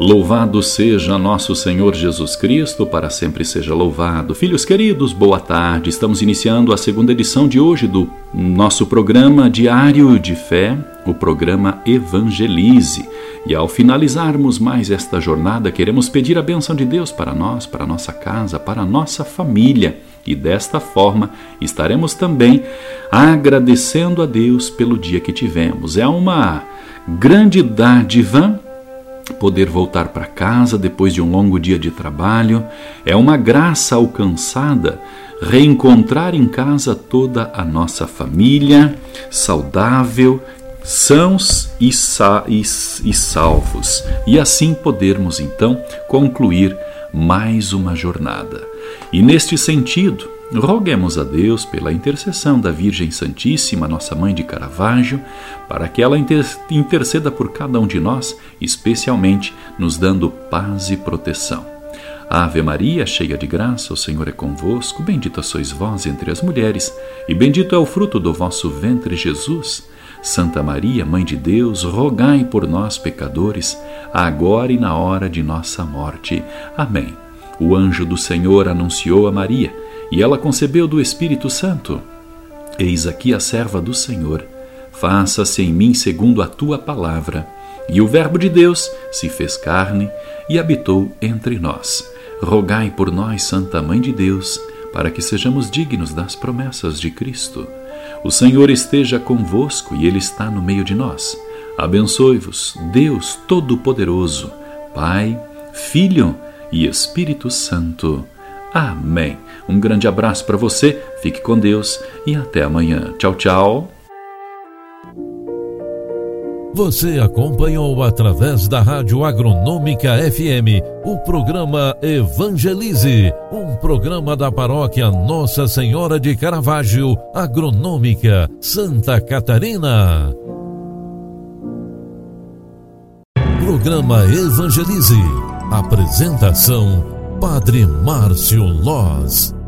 Louvado seja nosso Senhor Jesus Cristo, para sempre seja louvado. Filhos queridos, boa tarde. Estamos iniciando a segunda edição de hoje do nosso programa Diário de Fé, o programa Evangelize. E ao finalizarmos mais esta jornada, queremos pedir a bênção de Deus para nós, para nossa casa, para nossa família. E desta forma estaremos também agradecendo a Deus pelo dia que tivemos. É uma grande dádiva poder voltar para casa depois de um longo dia de trabalho, é uma graça alcançada reencontrar em casa toda a nossa família, saudável, sãos e, sa e, e salvos, e assim podermos então concluir mais uma jornada. E neste sentido, Roguemos a Deus pela intercessão da Virgem Santíssima, nossa mãe de Caravaggio, para que ela interceda por cada um de nós, especialmente nos dando paz e proteção. Ave Maria, cheia de graça, o Senhor é convosco, bendita sois vós entre as mulheres, e bendito é o fruto do vosso ventre, Jesus. Santa Maria, Mãe de Deus, rogai por nós, pecadores, agora e na hora de nossa morte. Amém. O anjo do Senhor anunciou a Maria e ela concebeu do Espírito Santo. Eis aqui a serva do Senhor. Faça-se em mim segundo a tua palavra. E o Verbo de Deus se fez carne e habitou entre nós. Rogai por nós, Santa Mãe de Deus, para que sejamos dignos das promessas de Cristo. O Senhor esteja convosco e Ele está no meio de nós. Abençoe-vos, Deus Todo-Poderoso, Pai, Filho e Espírito Santo. Amém. Um grande abraço para você, fique com Deus e até amanhã. Tchau, tchau. Você acompanhou através da Rádio Agronômica FM o programa Evangelize, um programa da paróquia Nossa Senhora de Caravaggio, Agronômica, Santa Catarina. Programa Evangelize. Apresentação Padre Márcio Loz.